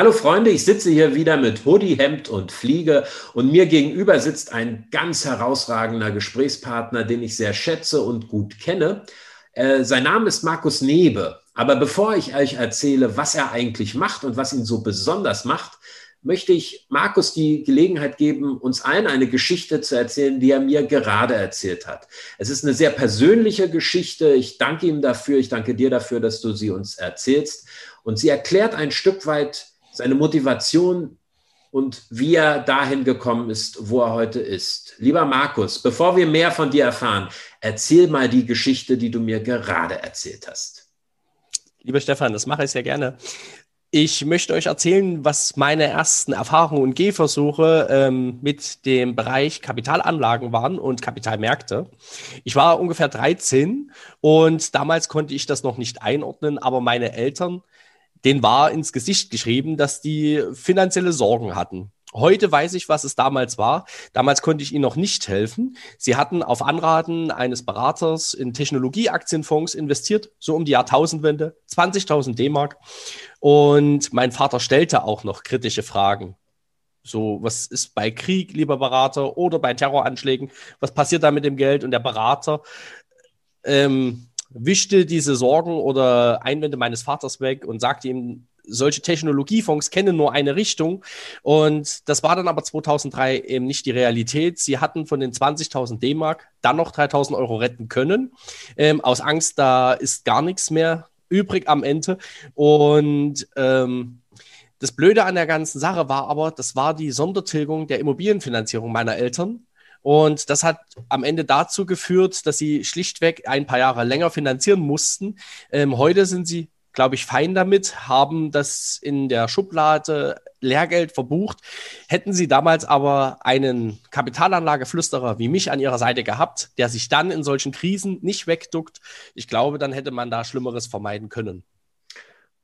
Hallo Freunde, ich sitze hier wieder mit Hoodie, Hemd und Fliege und mir gegenüber sitzt ein ganz herausragender Gesprächspartner, den ich sehr schätze und gut kenne. Äh, sein Name ist Markus Nebe. Aber bevor ich euch erzähle, was er eigentlich macht und was ihn so besonders macht, möchte ich Markus die Gelegenheit geben, uns allen eine Geschichte zu erzählen, die er mir gerade erzählt hat. Es ist eine sehr persönliche Geschichte. Ich danke ihm dafür. Ich danke dir dafür, dass du sie uns erzählst. Und sie erklärt ein Stück weit seine Motivation und wie er dahin gekommen ist, wo er heute ist. Lieber Markus, bevor wir mehr von dir erfahren, erzähl mal die Geschichte, die du mir gerade erzählt hast. Lieber Stefan, das mache ich sehr gerne. Ich möchte euch erzählen, was meine ersten Erfahrungen und Gehversuche ähm, mit dem Bereich Kapitalanlagen waren und Kapitalmärkte. Ich war ungefähr 13 und damals konnte ich das noch nicht einordnen, aber meine Eltern, denen war ins Gesicht geschrieben, dass die finanzielle Sorgen hatten. Heute weiß ich, was es damals war. Damals konnte ich Ihnen noch nicht helfen. Sie hatten auf Anraten eines Beraters in Technologieaktienfonds investiert, so um die Jahrtausendwende, 20.000 D-Mark. Und mein Vater stellte auch noch kritische Fragen. So, was ist bei Krieg, lieber Berater, oder bei Terroranschlägen? Was passiert da mit dem Geld? Und der Berater ähm, wischte diese Sorgen oder Einwände meines Vaters weg und sagte ihm, solche Technologiefonds kennen nur eine Richtung. Und das war dann aber 2003 eben nicht die Realität. Sie hatten von den 20.000 D-Mark dann noch 3.000 Euro retten können. Ähm, aus Angst, da ist gar nichts mehr übrig am Ende. Und ähm, das Blöde an der ganzen Sache war aber, das war die Sondertilgung der Immobilienfinanzierung meiner Eltern. Und das hat am Ende dazu geführt, dass sie schlichtweg ein paar Jahre länger finanzieren mussten. Ähm, heute sind sie glaube ich, fein damit, haben das in der Schublade Lehrgeld verbucht. Hätten sie damals aber einen Kapitalanlageflüsterer wie mich an ihrer Seite gehabt, der sich dann in solchen Krisen nicht wegduckt, ich glaube, dann hätte man da Schlimmeres vermeiden können.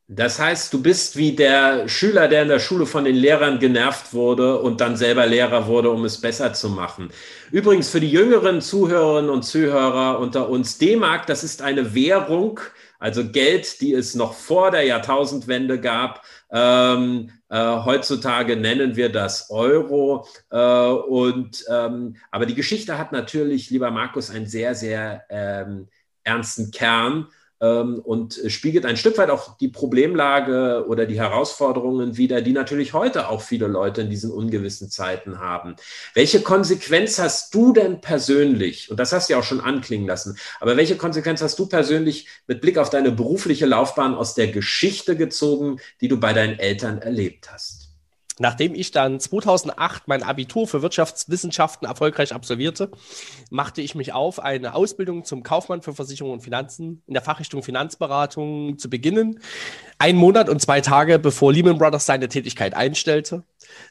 Das heißt, du bist wie der Schüler, der in der Schule von den Lehrern genervt wurde und dann selber Lehrer wurde, um es besser zu machen. Übrigens für die jüngeren Zuhörerinnen und Zuhörer unter uns, D-Mark, das ist eine Währung, also Geld, die es noch vor der Jahrtausendwende gab. Ähm, äh, heutzutage nennen wir das Euro. Äh, und, ähm, aber die Geschichte hat natürlich, lieber Markus, einen sehr, sehr ähm, ernsten Kern und spiegelt ein Stück weit auch die Problemlage oder die Herausforderungen wider, die natürlich heute auch viele Leute in diesen ungewissen Zeiten haben. Welche Konsequenz hast du denn persönlich, und das hast du ja auch schon anklingen lassen, aber welche Konsequenz hast du persönlich mit Blick auf deine berufliche Laufbahn aus der Geschichte gezogen, die du bei deinen Eltern erlebt hast? Nachdem ich dann 2008 mein Abitur für Wirtschaftswissenschaften erfolgreich absolvierte, machte ich mich auf, eine Ausbildung zum Kaufmann für Versicherungen und Finanzen in der Fachrichtung Finanzberatung zu beginnen. Ein Monat und zwei Tage bevor Lehman Brothers seine Tätigkeit einstellte.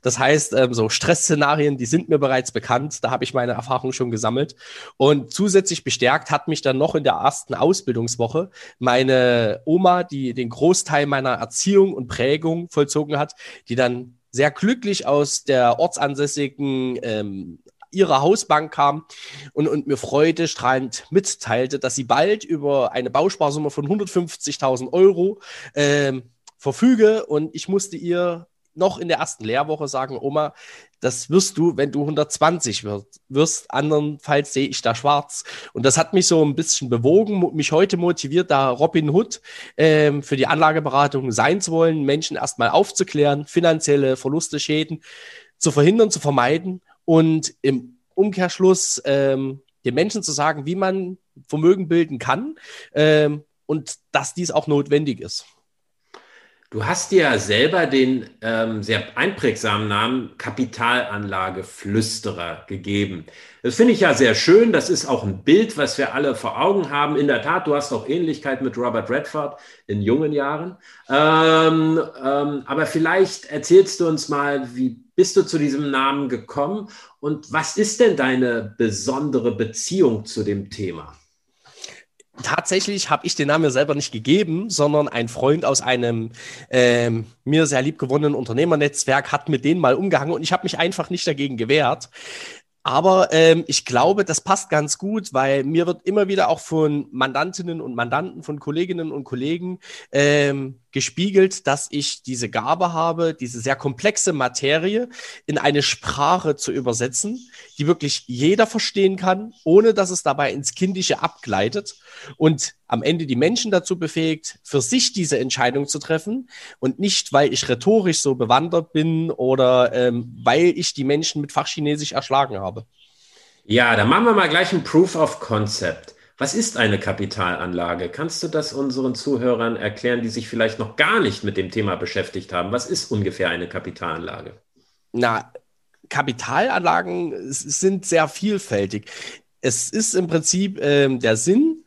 Das heißt, ähm, so Stressszenarien, die sind mir bereits bekannt. Da habe ich meine Erfahrung schon gesammelt. Und zusätzlich bestärkt hat mich dann noch in der ersten Ausbildungswoche meine Oma, die den Großteil meiner Erziehung und Prägung vollzogen hat, die dann sehr glücklich aus der ortsansässigen ähm, ihrer Hausbank kam und, und mir freudestrahlend mitteilte, dass sie bald über eine Bausparsumme von 150.000 Euro ähm, verfüge. Und ich musste ihr noch in der ersten Lehrwoche sagen, Oma, das wirst du, wenn du 120 wirst, wirst. Andernfalls sehe ich da schwarz. Und das hat mich so ein bisschen bewogen, mich heute motiviert, da Robin Hood ähm, für die Anlageberatung sein zu wollen, Menschen erstmal aufzuklären, finanzielle Verluste, Schäden zu verhindern, zu vermeiden und im Umkehrschluss ähm, den Menschen zu sagen, wie man Vermögen bilden kann ähm, und dass dies auch notwendig ist. Du hast dir ja selber den ähm, sehr einprägsamen Namen Kapitalanlageflüsterer gegeben. Das finde ich ja sehr schön. Das ist auch ein Bild, was wir alle vor Augen haben. In der Tat, du hast auch Ähnlichkeit mit Robert Redford in jungen Jahren. Ähm, ähm, aber vielleicht erzählst du uns mal, wie bist du zu diesem Namen gekommen und was ist denn deine besondere Beziehung zu dem Thema? Tatsächlich habe ich den Namen mir selber nicht gegeben, sondern ein Freund aus einem ähm, mir sehr liebgewonnenen Unternehmernetzwerk hat mit denen mal umgehangen und ich habe mich einfach nicht dagegen gewehrt. Aber ähm, ich glaube, das passt ganz gut, weil mir wird immer wieder auch von Mandantinnen und Mandanten, von Kolleginnen und Kollegen ähm, gespiegelt, dass ich diese Gabe habe, diese sehr komplexe Materie in eine Sprache zu übersetzen, die wirklich jeder verstehen kann, ohne dass es dabei ins Kindische abgleitet und am Ende die Menschen dazu befähigt, für sich diese Entscheidung zu treffen und nicht, weil ich rhetorisch so bewandert bin oder ähm, weil ich die Menschen mit Fachchinesisch erschlagen habe. Ja, dann machen wir mal gleich ein Proof of Concept. Was ist eine Kapitalanlage? Kannst du das unseren Zuhörern erklären, die sich vielleicht noch gar nicht mit dem Thema beschäftigt haben? Was ist ungefähr eine Kapitalanlage? Na, Kapitalanlagen sind sehr vielfältig. Es ist im Prinzip ähm, der Sinn,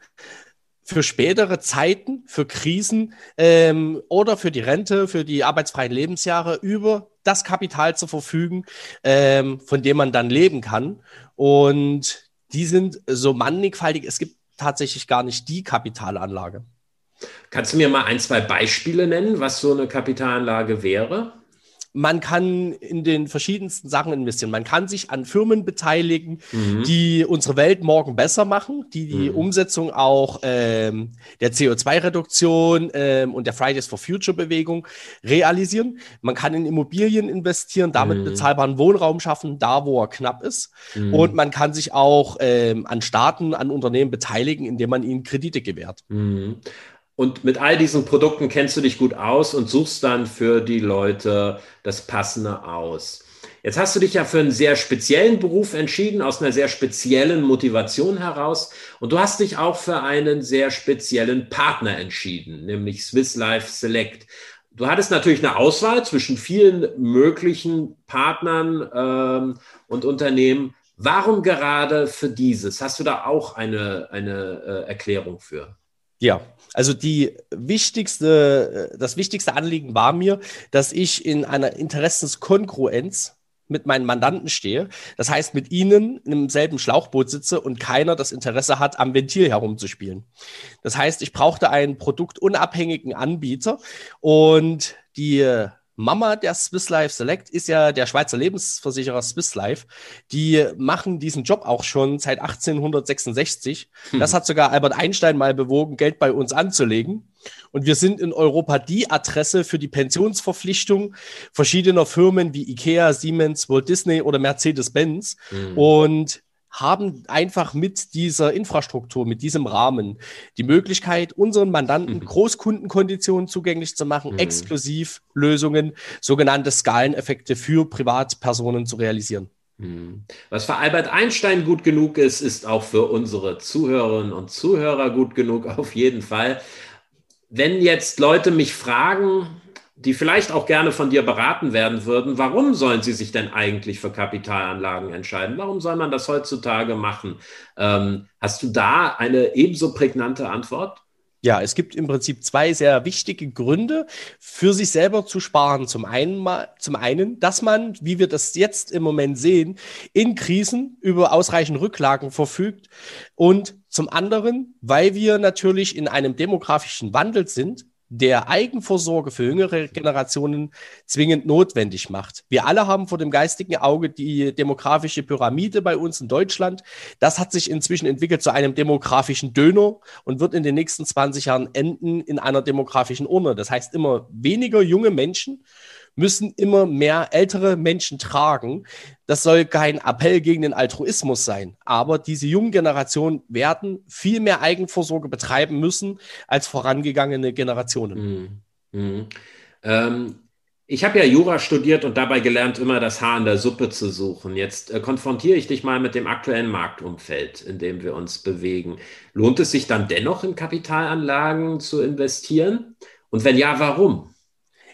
für spätere Zeiten, für Krisen ähm, oder für die Rente, für die arbeitsfreien Lebensjahre über das Kapital zu verfügen, ähm, von dem man dann leben kann. Und die sind so mannigfaltig. Es gibt tatsächlich gar nicht die Kapitalanlage. Kannst du mir mal ein, zwei Beispiele nennen, was so eine Kapitalanlage wäre? Man kann in den verschiedensten Sachen investieren. Man kann sich an Firmen beteiligen, mhm. die unsere Welt morgen besser machen, die die mhm. Umsetzung auch ähm, der CO2-Reduktion ähm, und der Fridays for Future-Bewegung realisieren. Man kann in Immobilien investieren, damit mhm. bezahlbaren Wohnraum schaffen, da wo er knapp ist. Mhm. Und man kann sich auch ähm, an Staaten, an Unternehmen beteiligen, indem man ihnen Kredite gewährt. Und mit all diesen Produkten kennst du dich gut aus und suchst dann für die Leute das Passende aus. Jetzt hast du dich ja für einen sehr speziellen Beruf entschieden, aus einer sehr speziellen Motivation heraus. Und du hast dich auch für einen sehr speziellen Partner entschieden, nämlich Swiss Life Select. Du hattest natürlich eine Auswahl zwischen vielen möglichen Partnern ähm, und Unternehmen. Warum gerade für dieses? Hast du da auch eine, eine äh, Erklärung für? Ja, also die wichtigste, das wichtigste Anliegen war mir, dass ich in einer Interessenskongruenz mit meinen Mandanten stehe. Das heißt, mit ihnen im selben Schlauchboot sitze und keiner das Interesse hat, am Ventil herumzuspielen. Das heißt, ich brauchte einen produktunabhängigen Anbieter und die Mama der Swiss Life Select ist ja der Schweizer Lebensversicherer Swiss Life. Die machen diesen Job auch schon seit 1866. Hm. Das hat sogar Albert Einstein mal bewogen, Geld bei uns anzulegen. Und wir sind in Europa die Adresse für die Pensionsverpflichtung verschiedener Firmen wie IKEA, Siemens, Walt Disney oder Mercedes-Benz. Hm. Und haben einfach mit dieser Infrastruktur, mit diesem Rahmen die Möglichkeit, unseren Mandanten mhm. Großkundenkonditionen zugänglich zu machen, mhm. exklusiv Lösungen, sogenannte Skaleneffekte für Privatpersonen zu realisieren. Mhm. Was für Albert Einstein gut genug ist, ist auch für unsere Zuhörerinnen und Zuhörer gut genug, auf jeden Fall. Wenn jetzt Leute mich fragen, die vielleicht auch gerne von dir beraten werden würden, warum sollen sie sich denn eigentlich für Kapitalanlagen entscheiden? Warum soll man das heutzutage machen? Ähm, hast du da eine ebenso prägnante Antwort? Ja, es gibt im Prinzip zwei sehr wichtige Gründe, für sich selber zu sparen. Zum einen, zum einen, dass man, wie wir das jetzt im Moment sehen, in Krisen über ausreichend Rücklagen verfügt. Und zum anderen, weil wir natürlich in einem demografischen Wandel sind, der Eigenvorsorge für jüngere Generationen zwingend notwendig macht. Wir alle haben vor dem geistigen Auge die demografische Pyramide bei uns in Deutschland. Das hat sich inzwischen entwickelt zu einem demografischen Döner und wird in den nächsten 20 Jahren enden in einer demografischen Urne. Das heißt, immer weniger junge Menschen müssen immer mehr ältere Menschen tragen. Das soll kein Appell gegen den Altruismus sein, aber diese jungen Generationen werden viel mehr Eigenvorsorge betreiben müssen als vorangegangene Generationen. Mhm. Mhm. Ähm, ich habe ja Jura studiert und dabei gelernt, immer das Haar in der Suppe zu suchen. Jetzt äh, konfrontiere ich dich mal mit dem aktuellen Marktumfeld, in dem wir uns bewegen. Lohnt es sich dann dennoch in Kapitalanlagen zu investieren? Und wenn ja, warum?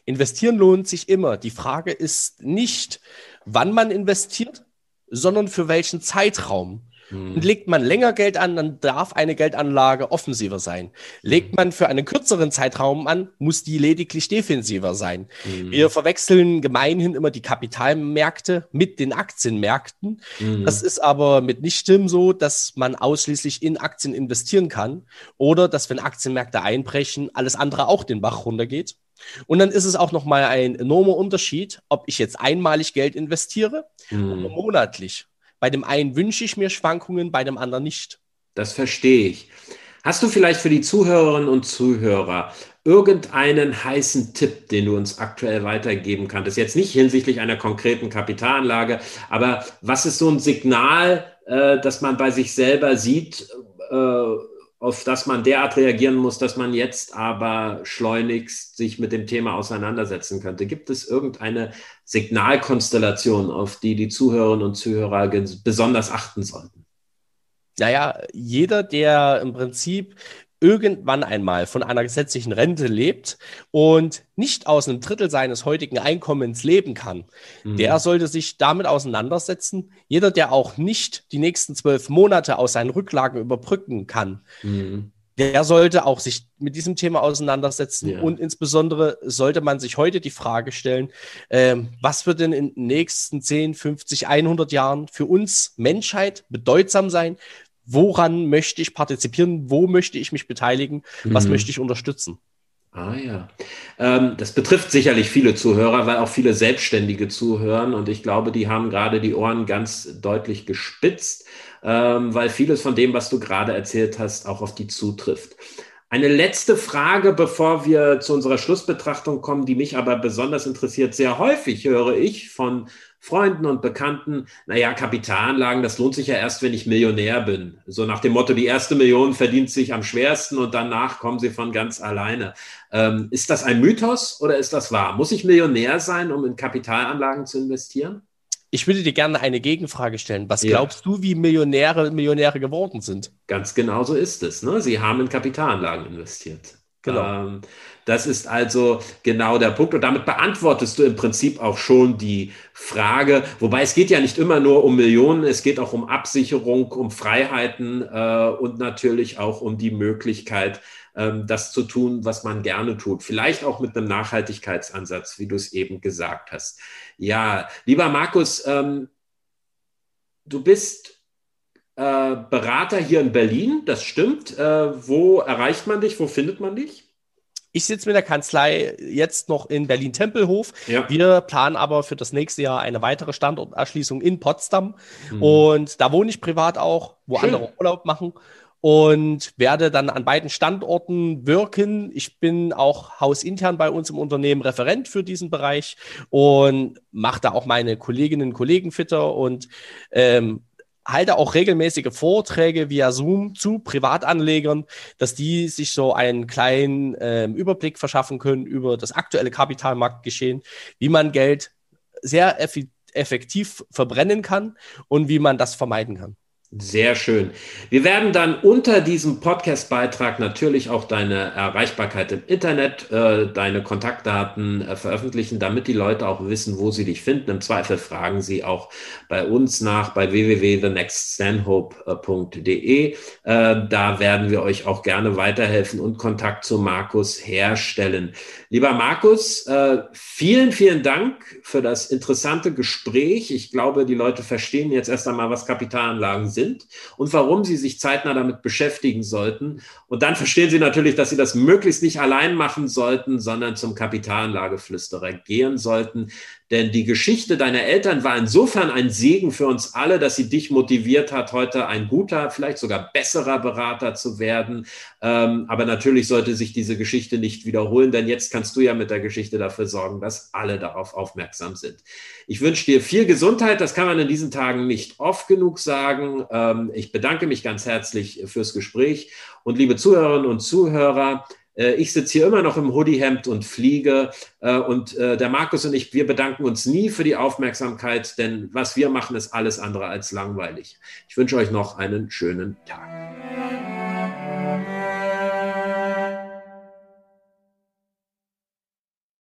Investieren lohnt sich immer. Die Frage ist nicht, wann man investiert, sondern für welchen Zeitraum. Hm. Und legt man länger Geld an, dann darf eine Geldanlage offensiver sein. Legt hm. man für einen kürzeren Zeitraum an, muss die lediglich defensiver sein. Mhm. Wir verwechseln gemeinhin immer die Kapitalmärkte mit den Aktienmärkten. Mhm. Das ist aber mitnichten so, dass man ausschließlich in Aktien investieren kann oder dass, wenn Aktienmärkte einbrechen, alles andere auch den Bach runtergeht. Und dann ist es auch nochmal ein enormer Unterschied, ob ich jetzt einmalig Geld investiere mhm. oder monatlich. Bei dem einen wünsche ich mir Schwankungen, bei dem anderen nicht. Das verstehe ich. Hast du vielleicht für die Zuhörerinnen und Zuhörer irgendeinen heißen Tipp, den du uns aktuell weitergeben kannst? Jetzt nicht hinsichtlich einer konkreten Kapitalanlage, aber was ist so ein Signal, äh, dass man bei sich selber sieht, äh, auf das man derart reagieren muss, dass man jetzt aber schleunigst sich mit dem Thema auseinandersetzen könnte? Gibt es irgendeine Signalkonstellation, auf die die Zuhörerinnen und Zuhörer besonders achten sollten? Naja, jeder, der im Prinzip irgendwann einmal von einer gesetzlichen Rente lebt und nicht aus einem Drittel seines heutigen Einkommens leben kann, mhm. der sollte sich damit auseinandersetzen. Jeder, der auch nicht die nächsten zwölf Monate aus seinen Rücklagen überbrücken kann, mhm. der sollte auch sich mit diesem Thema auseinandersetzen. Ja. Und insbesondere sollte man sich heute die Frage stellen, äh, was wird denn in den nächsten 10, 50, 100 Jahren für uns Menschheit bedeutsam sein? Woran möchte ich partizipieren, wo möchte ich mich beteiligen, was mhm. möchte ich unterstützen. Ah ja, ähm, das betrifft sicherlich viele Zuhörer, weil auch viele Selbstständige zuhören und ich glaube, die haben gerade die Ohren ganz deutlich gespitzt, ähm, weil vieles von dem, was du gerade erzählt hast, auch auf die zutrifft. Eine letzte Frage, bevor wir zu unserer Schlussbetrachtung kommen, die mich aber besonders interessiert. Sehr häufig höre ich von Freunden und Bekannten, naja, Kapitalanlagen, das lohnt sich ja erst, wenn ich Millionär bin. So nach dem Motto, die erste Million verdient sich am schwersten und danach kommen sie von ganz alleine. Ähm, ist das ein Mythos oder ist das wahr? Muss ich Millionär sein, um in Kapitalanlagen zu investieren? Ich würde dir gerne eine Gegenfrage stellen. Was ja. glaubst du, wie Millionäre Millionäre geworden sind? Ganz genau so ist es. Ne? Sie haben in Kapitalanlagen investiert. Genau. Ähm, das ist also genau der Punkt. Und damit beantwortest du im Prinzip auch schon die Frage, wobei es geht ja nicht immer nur um Millionen, es geht auch um Absicherung, um Freiheiten äh, und natürlich auch um die Möglichkeit, ähm, das zu tun, was man gerne tut. Vielleicht auch mit einem Nachhaltigkeitsansatz, wie du es eben gesagt hast. Ja, lieber Markus, ähm, du bist äh, Berater hier in Berlin, das stimmt. Äh, wo erreicht man dich? Wo findet man dich? Ich sitze mit der Kanzlei jetzt noch in Berlin-Tempelhof. Ja. Wir planen aber für das nächste Jahr eine weitere Standorterschließung in Potsdam. Mhm. Und da wohne ich privat auch, wo Schön. andere Urlaub machen. Und werde dann an beiden Standorten wirken. Ich bin auch hausintern bei uns im Unternehmen Referent für diesen Bereich und mache da auch meine Kolleginnen und Kollegen fitter und ähm, halte auch regelmäßige Vorträge via Zoom zu Privatanlegern, dass die sich so einen kleinen äh, Überblick verschaffen können über das aktuelle Kapitalmarktgeschehen, wie man Geld sehr effektiv verbrennen kann und wie man das vermeiden kann. Sehr schön. Wir werden dann unter diesem Podcast-Beitrag natürlich auch deine Erreichbarkeit im Internet, äh, deine Kontaktdaten äh, veröffentlichen, damit die Leute auch wissen, wo sie dich finden. Im Zweifel fragen sie auch bei uns nach bei www.thenextstanhope.de. Äh, da werden wir euch auch gerne weiterhelfen und Kontakt zu Markus herstellen. Lieber Markus, äh, vielen, vielen Dank für das interessante Gespräch. Ich glaube, die Leute verstehen jetzt erst einmal, was Kapitalanlagen sind und warum sie sich zeitnah damit beschäftigen sollten. Und dann verstehen sie natürlich, dass sie das möglichst nicht allein machen sollten, sondern zum Kapitalanlageflüsterer gehen sollten, denn die Geschichte deiner Eltern war insofern ein Segen für uns alle, dass sie dich motiviert hat, heute ein guter, vielleicht sogar besserer Berater zu werden. Ähm, aber natürlich sollte sich diese Geschichte nicht wiederholen, denn jetzt kannst du ja mit der Geschichte dafür sorgen, dass alle darauf aufmerksam sind. Ich wünsche dir viel Gesundheit. Das kann man in diesen Tagen nicht oft genug sagen. Ähm, ich bedanke mich ganz herzlich fürs Gespräch und liebe Zuhörerinnen und Zuhörer, ich sitze hier immer noch im Hoodiehemd und fliege. Äh, und äh, der Markus und ich, wir bedanken uns nie für die Aufmerksamkeit, denn was wir machen, ist alles andere als langweilig. Ich wünsche euch noch einen schönen Tag.